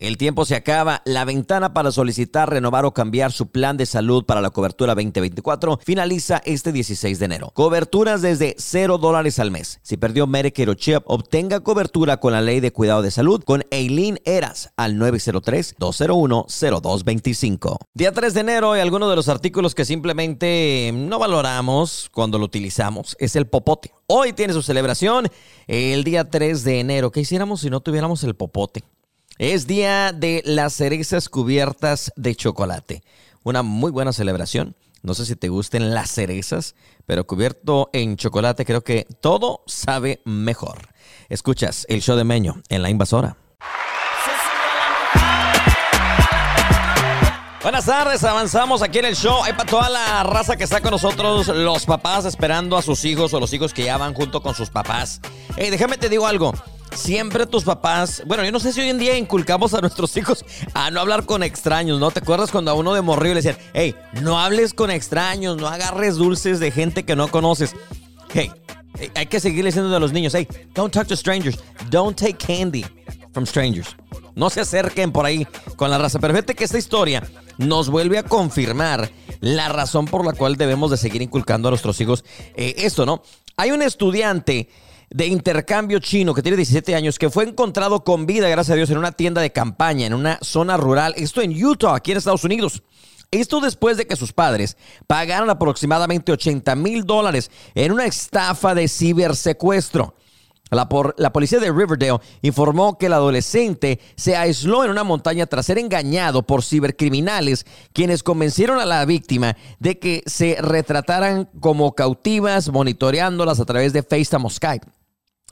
El tiempo se acaba. La ventana para solicitar, renovar o cambiar su plan de salud para la cobertura 2024 finaliza este 16 de enero. Coberturas desde 0 dólares al mes. Si perdió Medicare o CHIP, obtenga cobertura con la ley de cuidado de salud con Eileen Eras al 903-201-0225. Día 3 de enero y algunos de los artículos que simplemente no valoramos cuando lo utilizamos es el popote. Hoy tiene su celebración el día 3 de enero. ¿Qué hiciéramos si no tuviéramos el popote? Es día de las cerezas cubiertas de chocolate. Una muy buena celebración. No sé si te gusten las cerezas, pero cubierto en chocolate creo que todo sabe mejor. Escuchas el show de Meño en la invasora. Buenas tardes, avanzamos aquí en el show. Hay para toda la raza que está con nosotros, los papás esperando a sus hijos o los hijos que ya van junto con sus papás. Hey, déjame te digo algo siempre tus papás, bueno, yo no sé si hoy en día inculcamos a nuestros hijos a no hablar con extraños, ¿no? ¿Te acuerdas cuando a uno de morrillo le decían, hey, no hables con extraños, no agarres dulces de gente que no conoces? Hey, hay que seguir diciendo a los niños, hey, don't talk to strangers, don't take candy from strangers. No se acerquen por ahí con la raza. Pero fíjate que esta historia nos vuelve a confirmar la razón por la cual debemos de seguir inculcando a nuestros hijos eh, esto, ¿no? Hay un estudiante de intercambio chino que tiene 17 años que fue encontrado con vida, gracias a Dios, en una tienda de campaña, en una zona rural, esto en Utah, aquí en Estados Unidos. Esto después de que sus padres pagaron aproximadamente 80 mil dólares en una estafa de cibersecuestro. La, la, policía de Riverdale informó que el adolescente se aisló en una montaña tras ser engañado por cibercriminales, quienes convencieron a la víctima de que se retrataran como cautivas, monitoreándolas a través de FaceTime o Skype.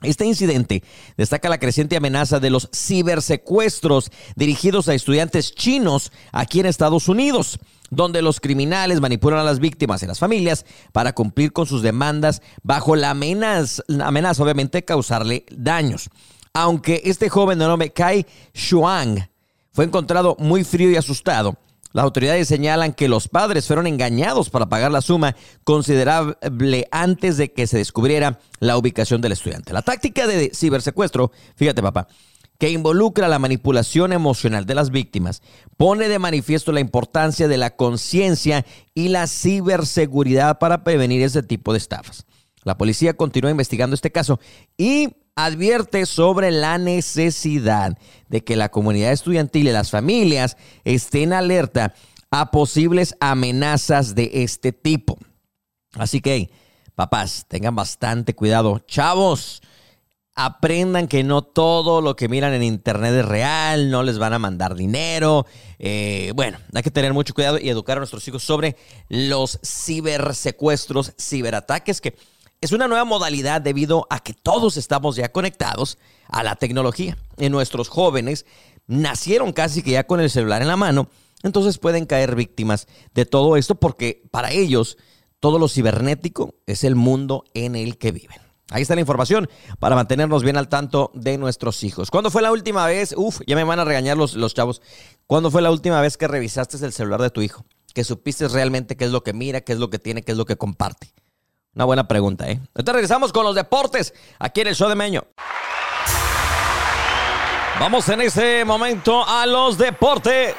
Este incidente destaca la creciente amenaza de los cibersecuestros dirigidos a estudiantes chinos aquí en Estados Unidos, donde los criminales manipulan a las víctimas y las familias para cumplir con sus demandas bajo la amenaza, amenaza obviamente, de causarle daños. Aunque este joven de nombre Kai Shuang fue encontrado muy frío y asustado, las autoridades señalan que los padres fueron engañados para pagar la suma considerable antes de que se descubriera la ubicación del estudiante. La táctica de cibersecuestro, fíjate papá, que involucra la manipulación emocional de las víctimas, pone de manifiesto la importancia de la conciencia y la ciberseguridad para prevenir ese tipo de estafas. La policía continúa investigando este caso y advierte sobre la necesidad de que la comunidad estudiantil y las familias estén alerta a posibles amenazas de este tipo. Así que, papás, tengan bastante cuidado. Chavos, aprendan que no todo lo que miran en internet es real, no les van a mandar dinero. Eh, bueno, hay que tener mucho cuidado y educar a nuestros hijos sobre los cibersecuestros, ciberataques que es una nueva modalidad debido a que todos estamos ya conectados a la tecnología. En nuestros jóvenes nacieron casi que ya con el celular en la mano, entonces pueden caer víctimas de todo esto porque para ellos todo lo cibernético es el mundo en el que viven. Ahí está la información para mantenernos bien al tanto de nuestros hijos. ¿Cuándo fue la última vez? Uf, ya me van a regañar los, los chavos. ¿Cuándo fue la última vez que revisaste el celular de tu hijo? Que supiste realmente qué es lo que mira, qué es lo que tiene, qué es lo que comparte. Una buena pregunta, ¿eh? Entonces regresamos con los deportes aquí en el show de Meño. Vamos en este momento a los deportes.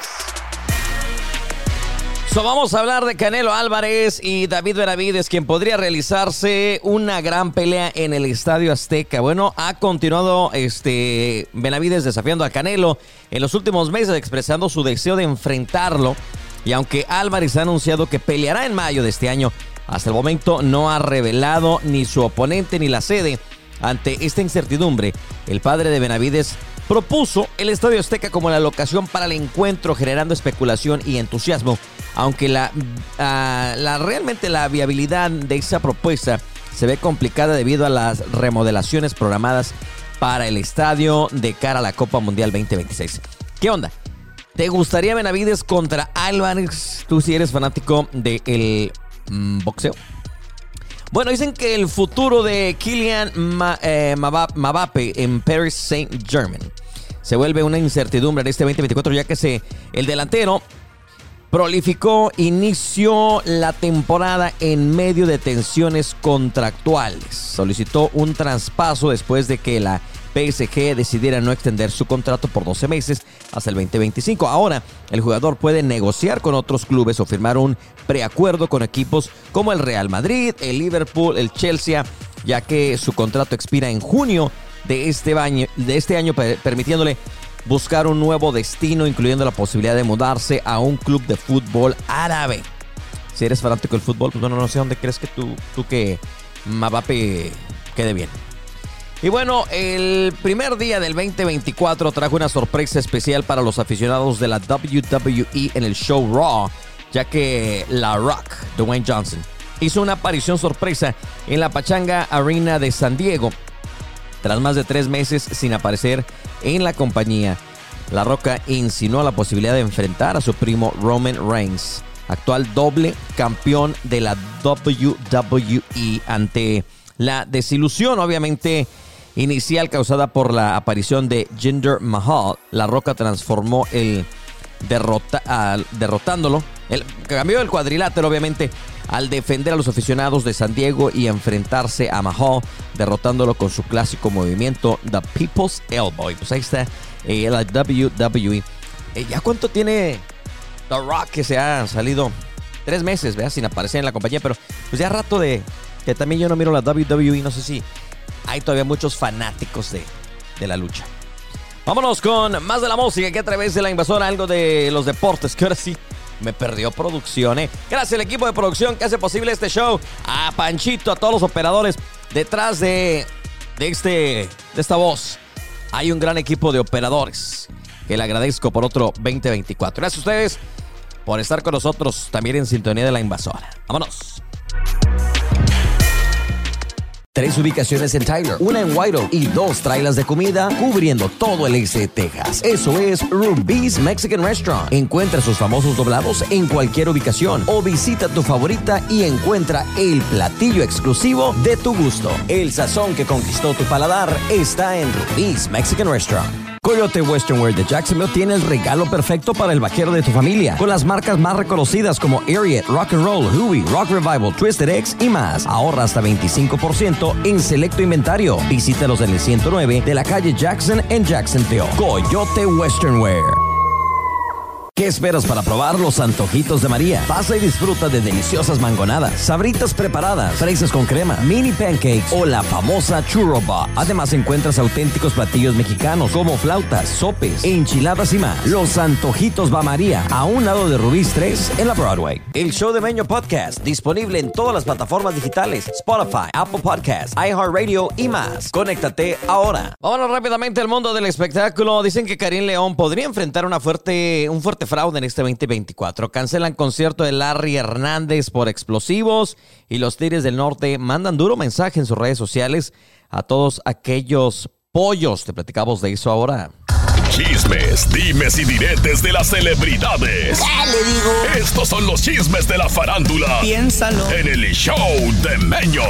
So, vamos a hablar de Canelo Álvarez y David Benavides, quien podría realizarse una gran pelea en el Estadio Azteca. Bueno, ha continuado este Benavides desafiando a Canelo en los últimos meses, expresando su deseo de enfrentarlo. Y aunque Álvarez ha anunciado que peleará en mayo de este año, hasta el momento no ha revelado ni su oponente ni la sede. Ante esta incertidumbre, el padre de Benavides propuso el Estadio Azteca como la locación para el encuentro, generando especulación y entusiasmo, aunque la, ah, realmente la viabilidad de esa propuesta se ve complicada debido a las remodelaciones programadas para el estadio de cara a la Copa Mundial 2026. ¿Qué onda? ¿Te gustaría Benavides contra Álvarez? Tú si eres fanático del Mm, boxeo. Bueno, dicen que el futuro de Kylian eh, Mbappé en Paris Saint-Germain se vuelve una incertidumbre en este 2024, ya que el delantero prolificó, inició la temporada en medio de tensiones contractuales. Solicitó un traspaso después de que la PSG decidiera no extender su contrato por 12 meses hasta el 2025. Ahora, el jugador puede negociar con otros clubes o firmar un preacuerdo con equipos como el Real Madrid, el Liverpool, el Chelsea, ya que su contrato expira en junio de este año, de este año permitiéndole buscar un nuevo destino, incluyendo la posibilidad de mudarse a un club de fútbol árabe. Si eres fanático del fútbol, pues bueno, no sé dónde crees que tú, tú que Mbappé quede bien. Y bueno, el primer día del 2024 trajo una sorpresa especial para los aficionados de la WWE en el show Raw, ya que La Rock, Dwayne Johnson, hizo una aparición sorpresa en la Pachanga Arena de San Diego. Tras más de tres meses sin aparecer en la compañía, La Roca insinuó la posibilidad de enfrentar a su primo Roman Reigns, actual doble campeón de la WWE ante la desilusión, obviamente, inicial causada por la aparición de Jinder Mahal. La Roca transformó el derrota, derrotándolo. El, cambió el cuadrilátero, obviamente, al defender a los aficionados de San Diego y enfrentarse a Mahal, derrotándolo con su clásico movimiento The People's Elbow. pues ahí está eh, la WWE. Eh, ¿Ya cuánto tiene The Rock que se ha salido? Tres meses, ¿verdad? Sin aparecer en la compañía, pero pues ya rato de, que también yo no miro la WWE, no sé si hay todavía muchos fanáticos de, de la lucha. Vámonos con más de la música que a través de la invasora, algo de los deportes, que ahora sí me perdió producción. ¿eh? Gracias al equipo de producción que hace posible este show, a Panchito, a todos los operadores detrás de, de, este, de esta voz. Hay un gran equipo de operadores que le agradezco por otro 2024. Gracias a ustedes por estar con nosotros también en sintonía de la invasora. Vámonos. Tres ubicaciones en Tyler, una en White y dos trailers de comida cubriendo todo el este de Texas. Eso es Ruby's Mexican Restaurant. Encuentra sus famosos doblados en cualquier ubicación o visita tu favorita y encuentra el platillo exclusivo de tu gusto. El sazón que conquistó tu paladar está en Ruby's Mexican Restaurant. Coyote Western Wear de Jacksonville tiene el regalo perfecto para el vaquero de tu familia, con las marcas más reconocidas como Ariat, Rock and Roll, Huey, Rock Revival, Twisted X y más. Ahorra hasta 25% en selecto inventario. Visítalos en el 109 de la calle Jackson en Jacksonville. Coyote Western Wear. ¿Qué esperas para probar los antojitos de María? Pasa y disfruta de deliciosas mangonadas, sabritas preparadas, fresas con crema, mini pancakes o la famosa churro Además encuentras auténticos platillos mexicanos como flautas, sopes, enchiladas y más. Los antojitos va María, a un lado de Rubí's 3 en la Broadway. El show de Meño Podcast, disponible en todas las plataformas digitales, Spotify, Apple Podcasts, iHeartRadio y más. Conéctate ahora. Vámonos rápidamente al mundo del espectáculo. Dicen que Karim León podría enfrentar una fuerte, un fuerte fraude en este 2024. Cancelan concierto de Larry Hernández por explosivos y los Tigres del Norte mandan duro mensaje en sus redes sociales a todos aquellos pollos. Te platicamos de eso ahora. Chismes, dimes y diretes de las celebridades. le digo? Estos son los chismes de la farándula. Piénsalo. En el show de Meño.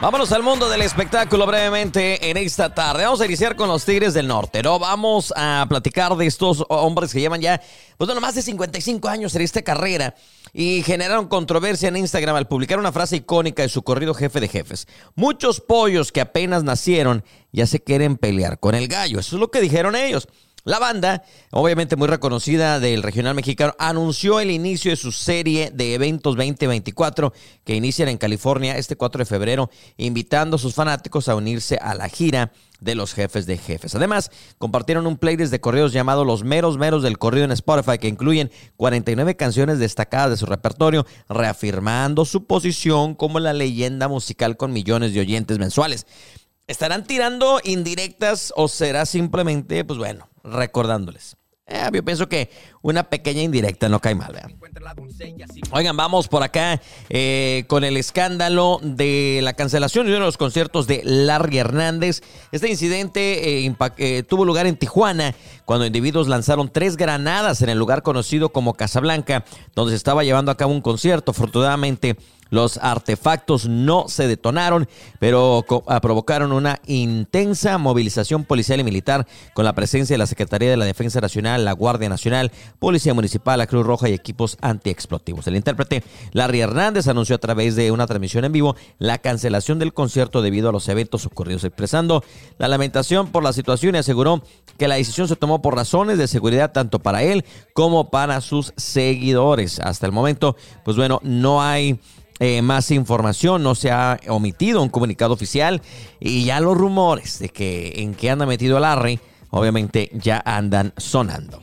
Vámonos al mundo del espectáculo brevemente en esta tarde. Vamos a iniciar con los Tigres del Norte, ¿no? Vamos a platicar de estos hombres que llevan ya, pues más de 55 años en esta carrera y generaron controversia en Instagram al publicar una frase icónica de su corrido jefe de jefes. Muchos pollos que apenas nacieron ya se quieren pelear con el gallo. Eso es lo que dijeron ellos. La banda, obviamente muy reconocida del regional mexicano, anunció el inicio de su serie de eventos 2024 que inician en California este 4 de febrero, invitando a sus fanáticos a unirse a la gira de los jefes de jefes. Además, compartieron un playlist de corridos llamado Los Meros Meros del Corrido en Spotify, que incluyen 49 canciones destacadas de su repertorio, reafirmando su posición como la leyenda musical con millones de oyentes mensuales. ¿Estarán tirando indirectas o será simplemente, pues bueno, recordándoles. Eh, yo pienso que una pequeña indirecta no cae mal. Oigan, vamos por acá eh, con el escándalo de la cancelación de uno de los conciertos de Larry Hernández. Este incidente eh, tuvo lugar en Tijuana cuando individuos lanzaron tres granadas en el lugar conocido como Casablanca, donde se estaba llevando a cabo un concierto. Afortunadamente, Los artefactos no se detonaron, pero ah, provocaron una intensa movilización policial y militar con la presencia de la Secretaría de la Defensa Nacional, la Guardia Nacional, Policía Municipal, la Cruz Roja y equipos antiexplosivos. El intérprete Larry Hernández anunció a través de una transmisión en vivo la cancelación del concierto debido a los eventos ocurridos, expresando la lamentación por la situación y aseguró que la decisión se tomó por razones de seguridad tanto para él como para sus seguidores. Hasta el momento, pues bueno, no hay eh, más información, no se ha omitido un comunicado oficial y ya los rumores de que en qué anda metido Larry, obviamente ya andan sonando.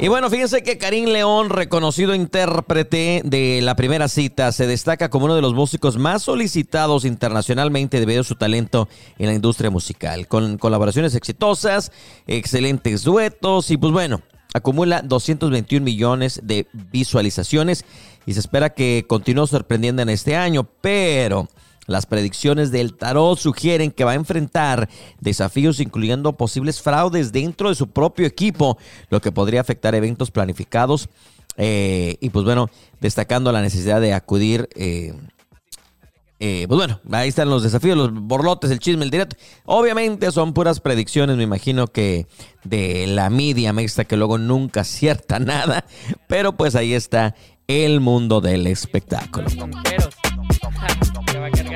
Y bueno, fíjense que Karim León, reconocido intérprete de la primera cita, se destaca como uno de los músicos más solicitados internacionalmente debido a su talento en la industria musical, con colaboraciones exitosas, excelentes duetos y pues bueno, acumula 221 millones de visualizaciones y se espera que continúe sorprendiendo en este año, pero las predicciones del tarot sugieren que va a enfrentar desafíos incluyendo posibles fraudes dentro de su propio equipo, lo que podría afectar eventos planificados eh, y pues bueno, destacando la necesidad de acudir eh, eh, pues bueno, ahí están los desafíos, los borlotes, el chisme, el directo. Obviamente son puras predicciones, me imagino que de la media mixta que luego nunca acierta nada. Pero pues ahí está el mundo del espectáculo.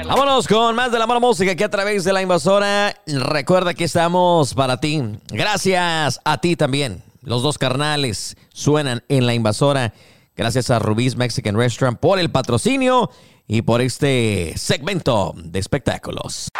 Vámonos con más de la mala música aquí a través de la invasora. Recuerda que estamos para ti. Gracias a ti también. Los dos carnales suenan en la invasora. Gracias a Rubí's Mexican Restaurant por el patrocinio y por este segmento de espectáculos.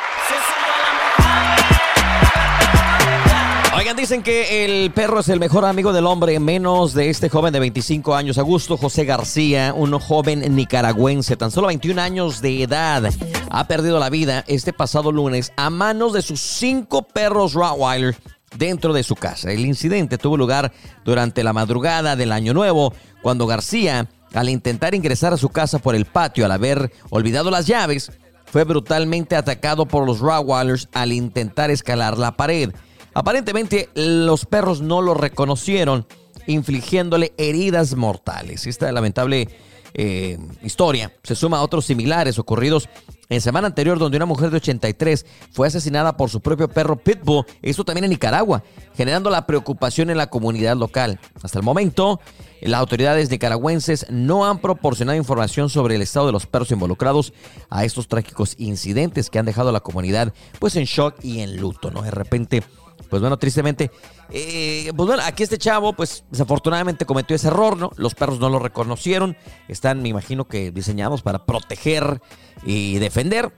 Oigan, dicen que el perro es el mejor amigo del hombre, menos de este joven de 25 años, Augusto José García, un joven nicaragüense, tan solo 21 años de edad, ha perdido la vida este pasado lunes a manos de sus cinco perros Rottweiler dentro de su casa. El incidente tuvo lugar durante la madrugada del Año Nuevo, cuando García al intentar ingresar a su casa por el patio al haber olvidado las llaves, fue brutalmente atacado por los Rottweilers al intentar escalar la pared. Aparentemente los perros no lo reconocieron, infligiéndole heridas mortales. Esta lamentable eh, historia se suma a otros similares ocurridos en semana anterior donde una mujer de 83 fue asesinada por su propio perro Pitbull, esto también en Nicaragua, generando la preocupación en la comunidad local. Hasta el momento, las autoridades nicaragüenses no han proporcionado información sobre el estado de los perros involucrados a estos trágicos incidentes que han dejado a la comunidad pues en shock y en luto, ¿no? De repente pues bueno, tristemente, eh, pues bueno, aquí este chavo, pues desafortunadamente cometió ese error, ¿no? Los perros no lo reconocieron, están, me imagino que diseñados para proteger y defender.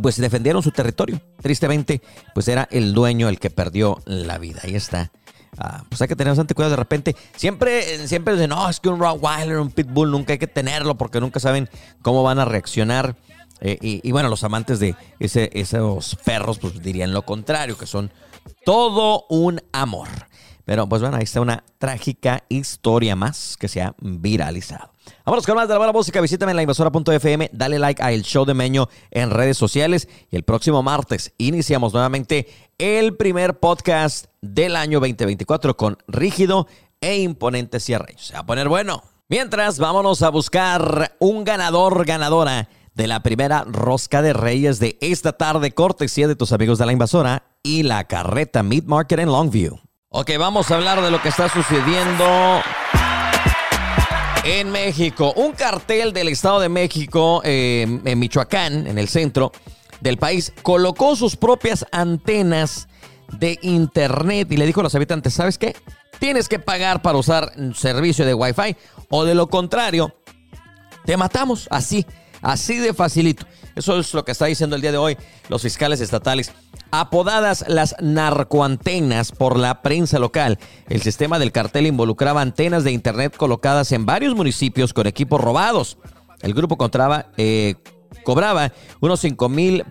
Pues defendieron su territorio. Tristemente, pues era el dueño el que perdió la vida. Ahí está. Ah, pues hay que tener bastante cuidado de repente. Siempre, siempre dicen, no, es que un Rottweiler, un Pitbull, nunca hay que tenerlo porque nunca saben cómo van a reaccionar. Eh, y, y, bueno, los amantes de ese, esos perros, pues dirían lo contrario, que son todo un amor. Pero pues bueno, ahí está una trágica historia más que se ha viralizado. Vámonos con más de la buena música. Visítame en la invasora.fm. Dale like a El Show de Meño en redes sociales. Y el próximo martes iniciamos nuevamente el primer podcast del año 2024 con rígido e imponente cierre. Se va a poner bueno. Mientras, vámonos a buscar un ganador, ganadora de la primera rosca de reyes de esta tarde, cortesía de tus amigos de la invasora y la carreta Meat Market en Longview. Ok, vamos a hablar de lo que está sucediendo en México. Un cartel del Estado de México, eh, en Michoacán, en el centro del país, colocó sus propias antenas de internet y le dijo a los habitantes, ¿sabes qué? Tienes que pagar para usar servicio de Wi-Fi o de lo contrario, te matamos así, así de facilito. Eso es lo que está diciendo el día de hoy los fiscales estatales. Apodadas las narcoantenas por la prensa local, el sistema del cartel involucraba antenas de internet colocadas en varios municipios con equipos robados. El grupo eh, cobraba unos 5 mil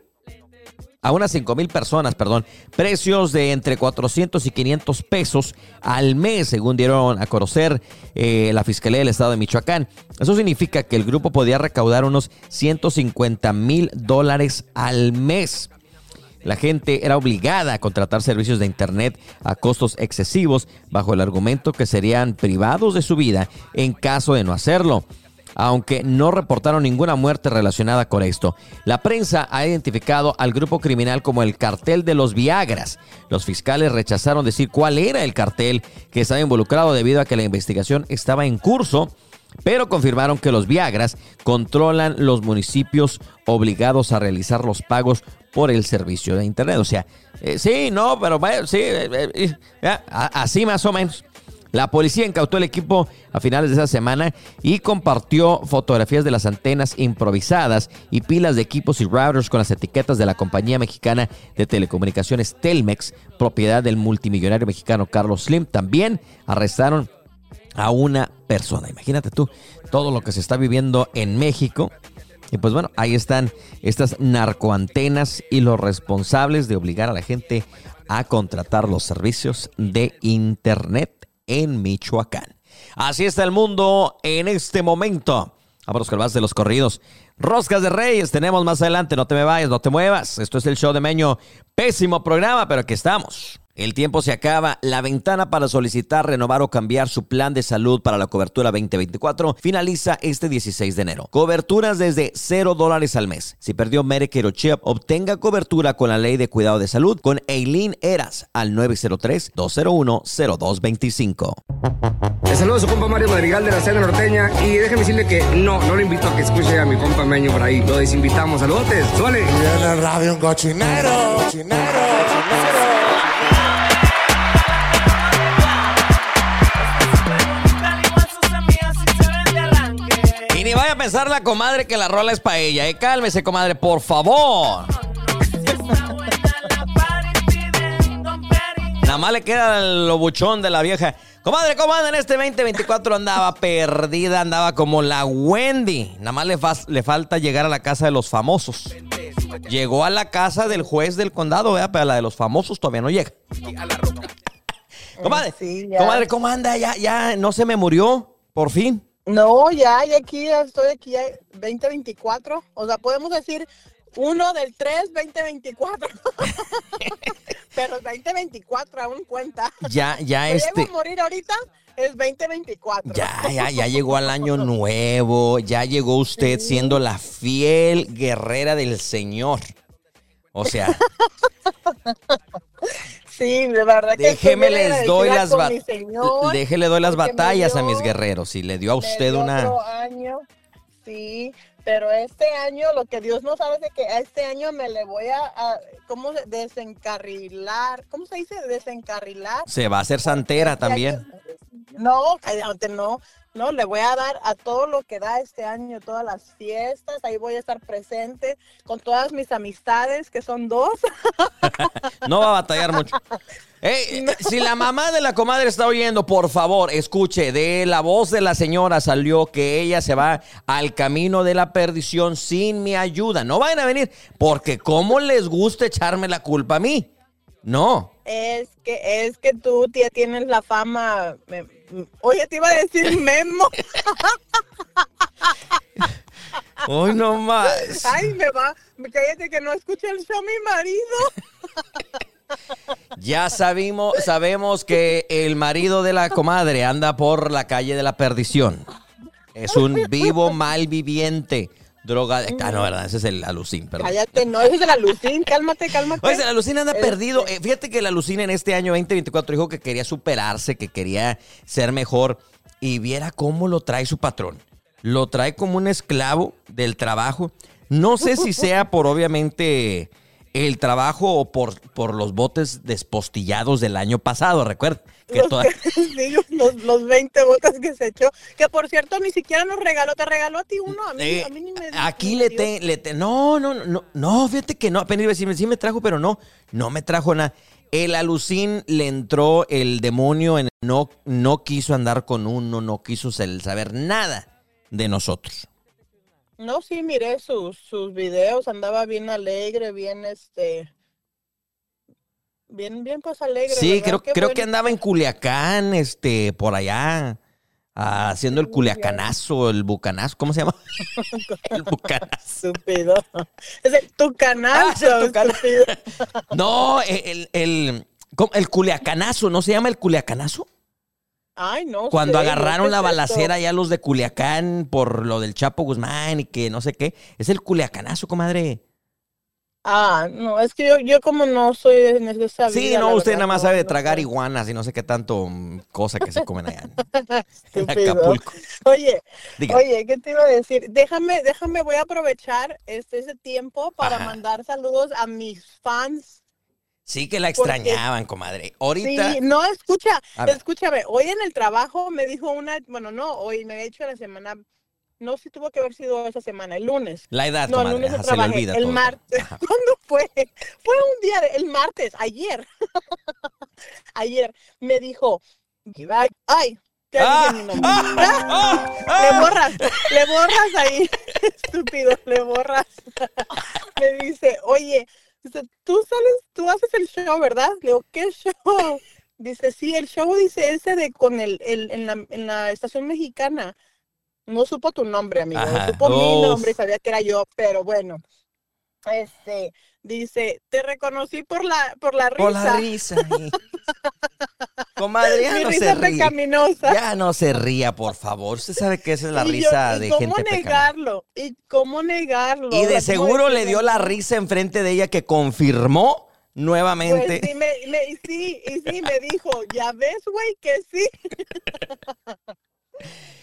a unas 5 mil personas, perdón, precios de entre 400 y 500 pesos al mes, según dieron a conocer eh, la Fiscalía del Estado de Michoacán. Eso significa que el grupo podía recaudar unos 150 mil dólares al mes. La gente era obligada a contratar servicios de Internet a costos excesivos bajo el argumento que serían privados de su vida en caso de no hacerlo. Aunque no reportaron ninguna muerte relacionada con esto. La prensa ha identificado al grupo criminal como el cartel de los Viagras. Los fiscales rechazaron decir cuál era el cartel que estaba involucrado debido a que la investigación estaba en curso pero confirmaron que los Viagras controlan los municipios obligados a realizar los pagos por el servicio de Internet. O sea, eh, sí, no, pero sí, eh, eh, así más o menos. La policía incautó el equipo a finales de esa semana y compartió fotografías de las antenas improvisadas y pilas de equipos y routers con las etiquetas de la compañía mexicana de telecomunicaciones Telmex, propiedad del multimillonario mexicano Carlos Slim. También arrestaron a una persona. Imagínate tú todo lo que se está viviendo en México. Y pues bueno, ahí están estas narcoantenas y los responsables de obligar a la gente a contratar los servicios de Internet en Michoacán. Así está el mundo en este momento. Vámonos con más de los corridos. Roscas de Reyes, tenemos más adelante. No te me vayas, no te muevas. Esto es el show de Meño. Pésimo programa, pero aquí estamos. El tiempo se acaba. La ventana para solicitar, renovar o cambiar su plan de salud para la cobertura 2024 finaliza este 16 de enero. Coberturas desde 0 dólares al mes. Si perdió Medicare o CHIP, obtenga cobertura con la ley de cuidado de salud con Eileen Eras al 903-201-0225. Le saludo a su compa Mario Madrigal de la Cena Norteña y déjeme decirle que no, no le invito a que escuche a mi compa Meño por ahí. Lo desinvitamos. Saludos, suele. Y en el radio un cochinero, cochinero, cochinero. Vaya a pensar la comadre que la rola es para ella. Eh, cálmese, comadre, por favor. Nada más le queda lo buchón de la vieja. Comadre, comadre, en este 2024 andaba perdida, andaba como la Wendy. Nada más le, le falta llegar a la casa de los famosos. Llegó a la casa del juez del condado, ¿verdad? pero la de los famosos todavía no llega. comadre, comadre, ¿cómo anda? Ya, ya no se me murió, por fin. No, ya, ya aquí, ya estoy aquí, ya 2024. O sea, podemos decir uno del 3, 2024. Pero 2024 aún cuenta. Ya, ya este. a morir ahorita? Es 2024. Ya, ya, ya llegó al año nuevo. Ya llegó usted siendo la fiel guerrera del Señor. O sea. Sí, de verdad que Déjeme les doy las Déjele doy las batallas a mis guerreros. Y le dio a usted una. año, sí, pero este año lo que Dios no sabe es que este año me le voy a, ¿cómo desencarrilar? ¿Cómo se dice? Desencarrilar. Se va a hacer santera este también. no, cállate, no. No, le voy a dar a todo lo que da este año, todas las fiestas, ahí voy a estar presente con todas mis amistades, que son dos. no va a batallar mucho. si la mamá de la comadre está oyendo, por favor, escuche, de la voz de la señora salió que ella se va al camino de la perdición sin mi ayuda. No vayan a venir, porque ¿cómo les gusta echarme la culpa a mí? No. Es que, es que tú ya tienes la fama. Oye, te iba a decir Memo. Hoy no más. Ay, me va. Cállate que no escucha el show mi marido. Ya sabemos, sabemos que el marido de la comadre anda por la calle de la perdición. Es un vivo mal viviente droga. Ah, no, ¿verdad? Ese es el alucín, perdón. Cállate, no, ese es el alucín, cálmate, cálmate. Oye, el alucín anda este perdido. Eh, fíjate que el alucín en este año 2024 dijo que quería superarse, que quería ser mejor. Y viera cómo lo trae su patrón. Lo trae como un esclavo del trabajo. No sé si sea por obviamente el trabajo o por, por los botes despostillados del año pasado, recuerda. Que los, los, 20 botes que se echó, que por cierto ni siquiera nos regaló, te regaló a ti uno, a mí, eh, a mí ni me Aquí le te, le te, no, no, no, no, fíjate que no, apenas iba a decirme, sí me trajo, pero no, no me trajo nada. El alucín le entró el demonio en no, no quiso andar con uno, no quiso saber nada de nosotros. No, sí, miré sus, sus videos, andaba bien alegre, bien este... Bien, bien pues alegre. Sí, creo, creo que andaba en Culiacán, este, por allá, haciendo el culiacanazo, el bucanazo, ¿cómo se llama? el bucanazo. Estúpido. Es el tucanazo. Ah, no, el, el, el, el culiacanazo, ¿no se llama el culiacanazo? Ay, no Cuando sé, ¿qué agarraron la balacera ya los de Culiacán por lo del Chapo Guzmán y que no sé qué. Es el Culiacanazo, comadre. Ah, no, es que yo, yo como no soy de esa Sí, no, usted verdad, nada más no, sabe de tragar iguanas y no sé qué tanto mm, cosa que se comen allá en, en. Acapulco. Oye, Diga. oye, ¿qué te iba a decir? Déjame, déjame, voy a aprovechar este ese tiempo para Ajá. mandar saludos a mis fans. Sí que la porque- extrañaban, comadre. Ahorita. Sí, no, escucha, escúchame, hoy en el trabajo me dijo una, bueno, no, hoy me había dicho la semana, no sé si tuvo que haber sido esa semana, el lunes. La edad, No, el lunes ajá, no se le trabajé. olvida El todo. martes. Ajá. ¿Cuándo fue? Fue un día, de- el martes, ayer. ayer me dijo, ay, ya ¡Ah! dije mi nombre. ¡Ah! Le borras, le borras ahí, estúpido, le borras. Me dice, oye, dice, tú sales, tú haces el show, ¿verdad? Le digo, ¿qué show? Dice, sí, el show dice ese de con el, el en, la, en la estación mexicana. No supo tu nombre, amigo, Ajá, no supo mi nombre y sabía que era yo, pero bueno. Este, dice, te reconocí por la, por la risa. Por la risa. Comadre, ya Mi no risa se. Ya no se ría, por favor. Usted sabe que esa es la Y yo, risa ¿y de cómo gente pecaminosa. negarlo? ¿Y cómo negarlo? Y de O sea, ¿cómo seguro le dio la risa enfrente de ella que confirmó nuevamente. Pues sí, me, me- y sí, y sí, me dijo, ya ves, güey, que sí.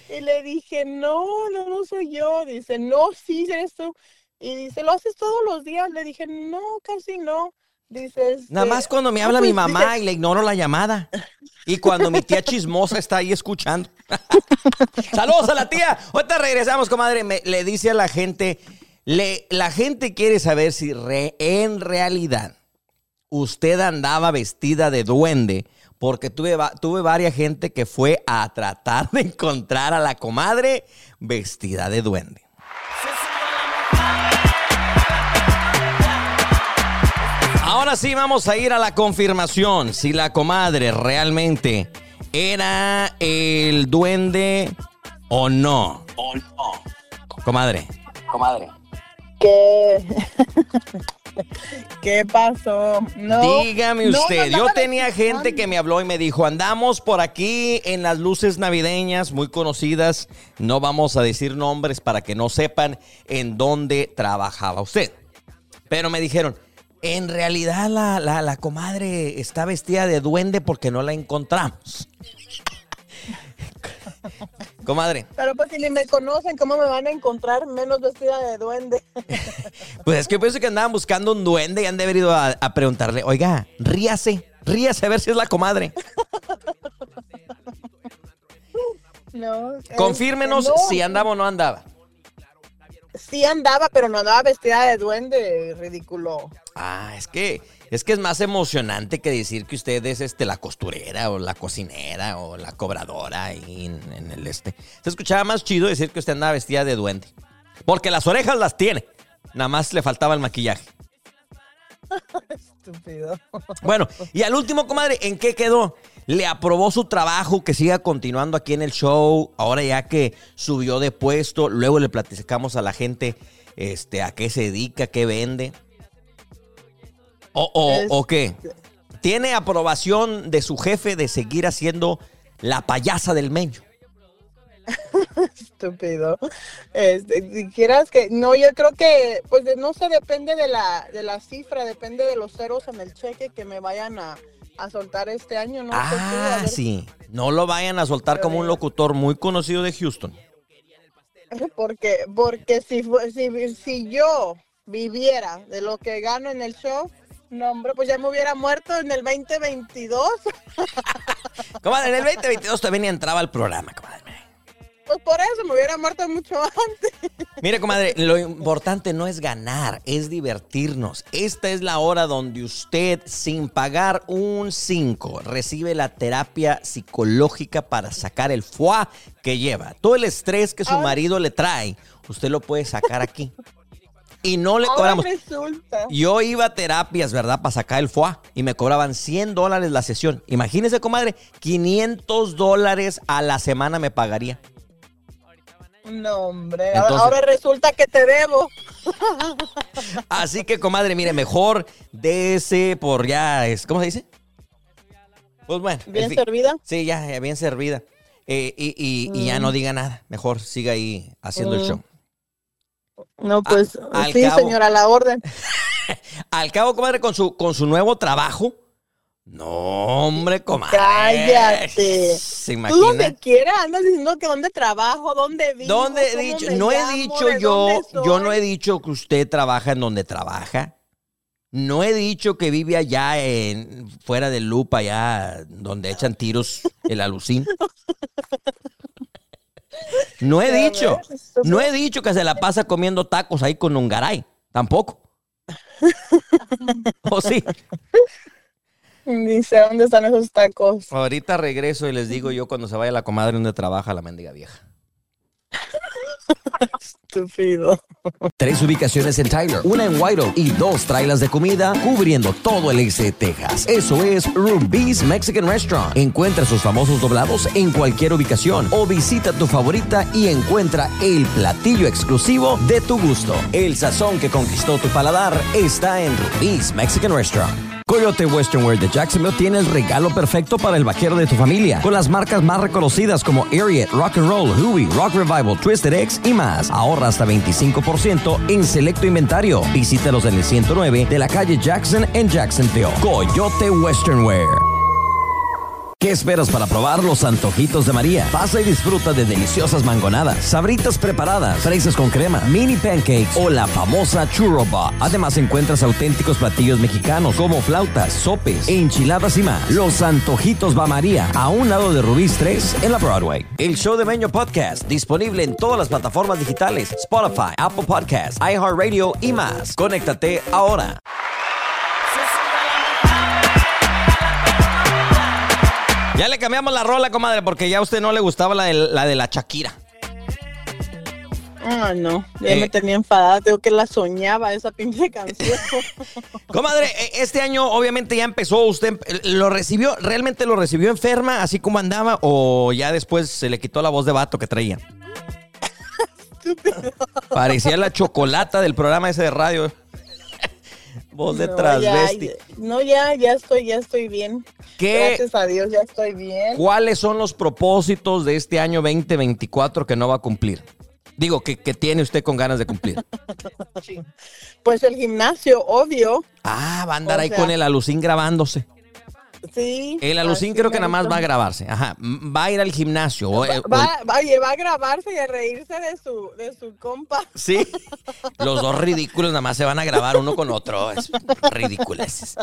y le dije, no, no, no soy yo. Dice, no, sí, eres tú. Y dice, ¿lo haces todos los días? Le dije, no, casi no. Dices, Nada más cuando me habla mi mamá y le ignoro la llamada. Y cuando mi tía chismosa está ahí escuchando. Saludos a la tía. Ahorita regresamos, comadre. Me- le dice a la gente, le, la gente quiere saber si re- en realidad usted andaba vestida de duende. Porque tuve, tuve varias gente que fue a tratar de encontrar a la comadre vestida de duende. Ahora sí vamos a ir a la confirmación si la comadre realmente era el duende o no. Comadre. ¿qué? ¿Qué pasó? No. Dígame no, no usted, yo tenía gente que me habló y me dijo, andamos por aquí en las luces navideñas muy conocidas, no vamos a decir nombres para que no sepan en dónde trabajaba usted. Pero me dijeron, en realidad la, la- la comadre está vestida de duende porque no la encontramos. comadre, Pero pues si ni me conocen, ¿cómo me van a encontrar menos vestida de duende? pues es que pienso que andaban buscando un duende y han de haber ido a, a preguntarle, oiga, ríase, ríase a ver si es la comadre. No. Confírmenos no. si andaba o no andaba. Sí andaba, pero no andaba vestida de duende, ridículo. Ah, es que es que es más emocionante que decir que usted es este la costurera o la cocinera o la cobradora ahí en, en el este. Se escuchaba más chido decir que usted andaba vestida de duende. Porque las orejas las tiene. Nada más le faltaba el maquillaje. Estúpido. Bueno, y al último, comadre, ¿en qué quedó? Le aprobó su trabajo, que siga continuando aquí en el show, ahora ya que subió de puesto, luego le platicamos a la gente este, a qué se dedica, qué vende. O, o, o qué? ¿Tiene aprobación de su jefe de seguir haciendo la payasa del meño? Estúpido. Este, si quieras que, no, yo creo que, pues no sé, depende de la, de la cifra, depende de los ceros en el cheque que me vayan a, a soltar este año, no Ah, sí. No lo vayan a soltar como un locutor muy conocido de Houston. Porque, porque si, si, si yo viviera de lo que gano en el show, no, hombre, pues ya me hubiera muerto en el 2022. Comadre, en el 2022 también entraba al programa, comadre. Pues por eso me hubiera muerto mucho antes. Mire, comadre, lo importante no es ganar, es divertirnos. Esta es la hora donde usted, sin pagar un 5, recibe la terapia psicológica para sacar el foie que lleva. Todo el estrés que su Ahora- marido le trae, usted lo puede sacar aquí. Y no le Ahora cobramos. resulta. Yo iba a terapias, ¿verdad? Para sacar el foie y me cobraban 100 dólares la sesión. Imagínese, comadre, 500 dólares a la semana me pagaría. No, hombre, Entonces- ahora resulta que te debo. Así que, comadre, mire, mejor de ese por ya, es, ¿cómo se dice? Pues bueno. en Bien servida. Sí, ya, ya bien servida. Eh, y, y- y ya no diga nada. Mejor siga ahí haciendo el Mm. show. No, pues sí, cabo. señora, la orden. Al cabo, comadre, con su, con su nuevo trabajo. No, hombre, comadre. Cállate. ¿Se Tú imagina? donde quiera andas diciendo que dónde trabajo, dónde vivo. ¿Dónde he dicho? No he dicho yo, yo no he dicho que usted trabaja en donde trabaja. No he dicho que vive allá en fuera de Lupa, allá donde echan tiros el alucín. No he dicho, no he dicho que se la pasa comiendo tacos ahí con un garay, tampoco. ¿O sí? Ni sé dónde están esos tacos. Ahorita regreso y les digo yo cuando se vaya la comadre donde trabaja la mendiga vieja. Estúpido. Tres ubicaciones en Tyler, una en White Oak y dos trailers de comida cubriendo todo el este de Texas. Eso es Ruby's Mexican Restaurant. Encuentra sus famosos doblados en cualquier ubicación o visita tu favorita y encuentra el platillo exclusivo de tu gusto. El sazón que conquistó tu paladar está en Ruby's Mexican Restaurant. Coyote Western Wear de Jacksonville tiene el regalo perfecto para el vaquero de tu familia, con las marcas más reconocidas como Ariat, Rock and Roll, Huey, Rock Revival, Twisted X y más. Ahorra hasta 25% en selecto inventario. Visítalos en el 109 de la calle Jackson en Jacksonville. Coyote Western Wear. ¿Qué esperas para probar los antojitos de María? Pasa y disfruta de deliciosas mangonadas, sabritas preparadas, fresas con crema, mini pancakes o la famosa churro bar. Además encuentras auténticos platillos mexicanos como flautas, sopes, enchiladas y más. Los antojitos va María, a un lado de Rubí's 3 en la Broadway. El show de Meño Podcast, disponible en todas las plataformas digitales, Spotify, Apple Podcasts, iHeartRadio y más. Conéctate ahora. Ya le cambiamos la rola, comadre, porque ya a usted no le gustaba la de la, de la Shakira. Ah, no. Ya Eh. me tenía enfadada. Tengo que la soñaba esa pinche canción. Comadre, eh, este año obviamente ya empezó, usted eh, lo recibió, realmente lo recibió enferma, así como andaba, o ya después se le quitó la voz de vato que traía. Parecía la chocolata del programa ese de radio. De No, transvesti. ya, no, ya, ya estoy, ya estoy bien. ¿Qué? Gracias a Dios, ya estoy bien. ¿Cuáles son los propósitos de este año 2024 que no va a cumplir? Digo, que, que tiene usted con ganas de cumplir. Pues el gimnasio, obvio. Ah, va a andar O ahí sea- con el alucín grabándose. Sí. El alucín creo que nada más va a grabarse. Ajá. Va a ir al gimnasio. o- o- Va, va, va a grabarse y a reírse de su, de su compa. Sí. Los dos ridículos nada más se van a grabar uno con otro. Es ridículos.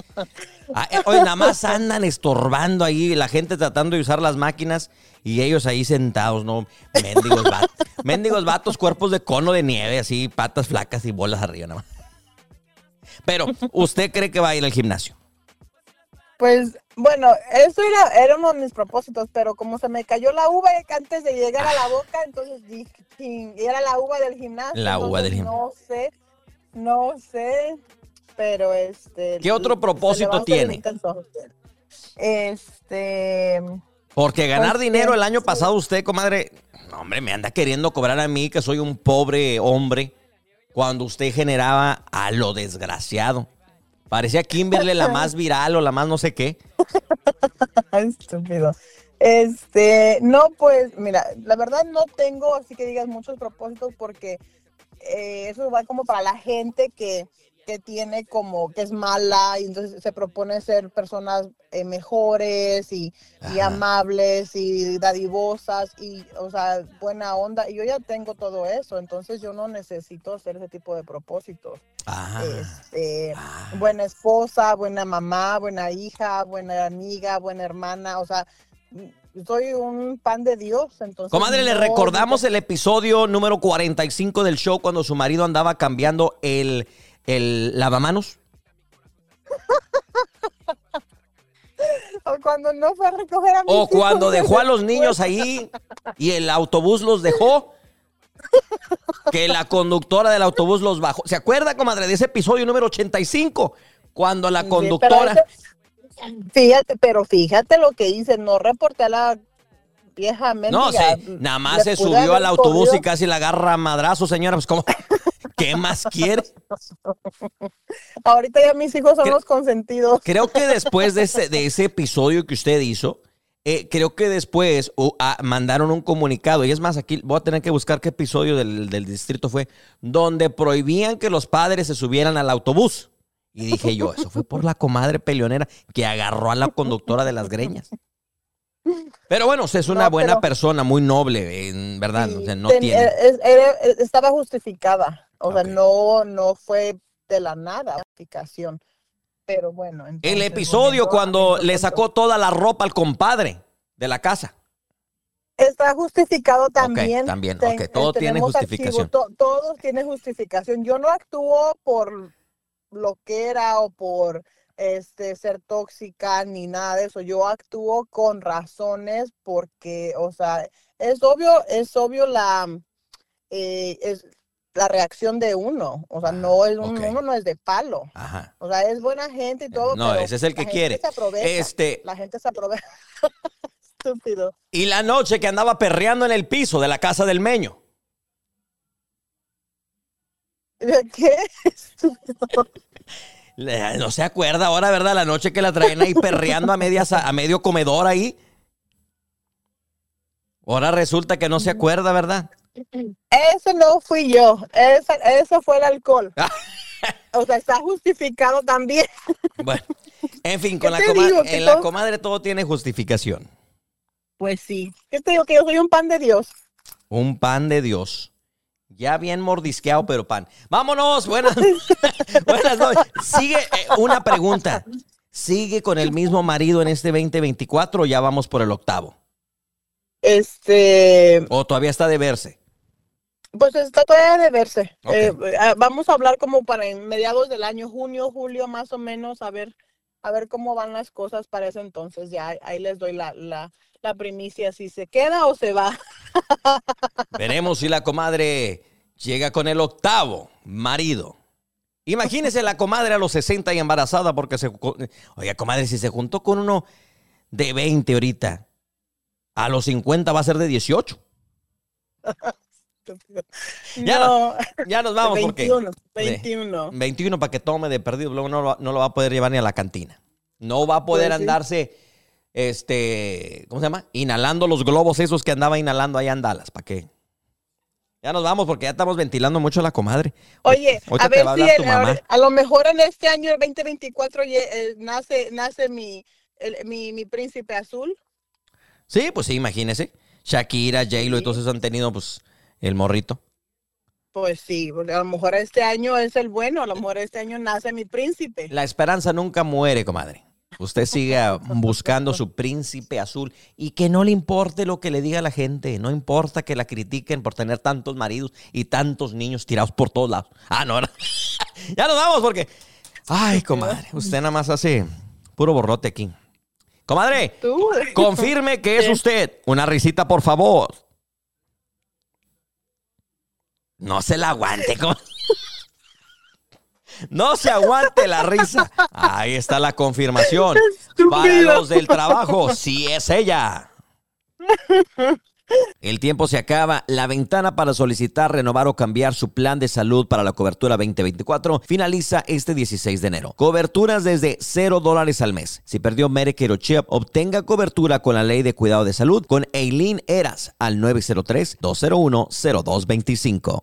Ah, eh, Oye, nada más andan estorbando ahí, la gente tratando de usar las máquinas y ellos ahí sentados, ¿no? Mendigos vatos. Mendigos vatos, cuerpos de cono de nieve, así, patas flacas y bolas arriba nada más. Pero, ¿usted cree que va a ir al gimnasio? Pues, bueno, eso era, era uno de mis propósitos, pero como se me cayó la uva antes de llegar a la boca, entonces dije, era la uva del gimnasio. La uva del entonces No sé, no sé, pero este... ¿Qué otro propósito tiene? Este... Porque ganar Pues, dinero el año sí. pasado usted, comadre, no, hombre, me anda queriendo cobrar a mí que soy un pobre hombre cuando usted generaba a lo desgraciado. Parecía Kimberly la más viral o la más no sé qué. Estúpido. Este, no, pues, mira, la verdad no tengo, así que digas, muchos propósitos porque eh, eso va como para la gente que, que tiene como, que es mala y entonces se propone ser personas eh, mejores y, amables y dadivosas y, o sea, buena onda. Y yo ya tengo todo eso, entonces yo no necesito hacer ese tipo de propósitos Ah, este, ah. buena esposa, buena mamá, buena hija, buena amiga, buena hermana, o sea, mm, soy un pan de Dios, entonces. Comadre, le no recordamos necesito- el episodio número 45 del show cuando su marido andaba cambiando el, el lavamanos. O cuando no fue a recoger a mis O cuando de dejó a los niños ahí y el autobús los dejó. Que la conductora del autobús los bajó. ¿Se acuerda, comadre, de ese episodio número 85? Cuando la Sí, pero conductora. Fíjate, pero fíjate lo que hice, no reporté a la vieja No, mendiga. sí, nada más se subió al autobús y casi la agarra a madrazo, señora. Pues, ¿cómo? ¿Qué más quiere? Ahorita ya mis hijos son Cre- los consentidos. Creo que después de ese, de ese episodio que usted hizo, eh, creo que después uh, ah, mandaron un comunicado, y es más, aquí voy a tener que buscar qué episodio del, del distrito fue, donde prohibían que los padres se subieran al autobús. Y dije yo, eso fue por la comadre peleonera que agarró a la conductora de las greñas. Pero bueno, es una No, buena persona, muy noble, en verdad. Sí, o sea, no ten- tiene. eh, es- era- eh, estaba justificada. O Ok. sea, no, no fue de la nada justificación. Pero bueno. El entonces, episodio volviendo a cuando le sacó toda la ropa al compadre de la casa. Está justificado también. también, Ten- ok, todo eh, tiene justificación. archivo, to- todo tiene justificación. Yo no actúo por lo que era o por este ser tóxica ni nada de eso. Yo actúo con razones porque, o sea, es obvio, es obvio la eh, es la reacción de uno. O sea, no es un- uno no es de palo. Ajá. O sea, es buena gente y todo. No, pero ese es el que quiere. se aprovecha. Este, La gente se aprovecha. Estúpido. y la noche que andaba perreando en el piso de la casa del meño. ¿Qué? Estúpido. Le- No se acuerda ahora, ¿verdad? La noche que la traen ahí perreando a, medias, a medio comedor ahí. Ahora resulta que no se acuerda, ¿verdad? Ese no fui yo, eso fue el alcohol. O sea, está justificado también. Bueno, en fin, con ¿Qué la, te coma- digo? Que en la todo- comadre todo tiene justificación. Pues sí. ¿Qué te digo? Que yo soy un pan de Dios. Un pan de Dios. Ya bien mordisqueado, pero pan. Vámonos, buenas, buenas noches. Sigue eh, una pregunta. ¿Sigue con el mismo marido en este 2024 o ya vamos por el octavo? Este, ¿O todavía está de verse? pues está todavía de verse. Eh, ah, vamos a hablar como para en mediados del año, junio, julio, más o menos, a ver, a ver cómo van las cosas para ese entonces. Ya ahí les doy la, la, la primicia, si se queda o se va. Veremos si la comadre llega con el octavo marido. Imagínese la comadre a los 60 y embarazada porque se... Oiga, comadre, si se juntó con uno de 20 ahorita, a los 50 va a ser de 18. Ya no, Ya nos vamos porque... 21, 21. 21 para que tome de perdido, luego no, lo- no lo va a poder llevar ni a la cantina. No va a poder Pues sí. Este, ¿cómo se llama? Inhalando los globos esos que andaba inhalando allá en Dallas. ¿Para qué? Ya nos vamos porque ya estamos ventilando mucho a la comadre. Oye, a ver a si el- ahora- a lo mejor en este año, el 2024, ye- eh, nace, nace mi, el- mi, mi príncipe azul. Sí, pues sí, imagínese. Shakira, J-Lo y todos esos han tenido, pues, el morrito. Pues sí, porque a lo mejor este año es el bueno, a lo mejor este año nace mi príncipe. La esperanza nunca muere, comadre. Usted siga buscando su príncipe azul y que no le importe lo que le diga la gente. No importa que la critiquen por tener tantos maridos y tantos niños tirados por todos lados. Ah, no, no. ya nos vamos porque. Ay, comadre, usted nada más hace puro borrote aquí. Comadre, confirme que es usted. Una risita, por favor. No se la aguante, com- No se aguante la risa. Ahí está la confirmación. Para los del trabajo, sí es ella. El tiempo se acaba. La ventana para solicitar, renovar o cambiar su plan de salud para la cobertura 2024 finaliza este 16 de enero. Coberturas desde 0 dólares al mes. Si perdió Medicare o CHIP, obtenga cobertura con la ley de cuidado de salud con Eileen Eras al 903-201-0225.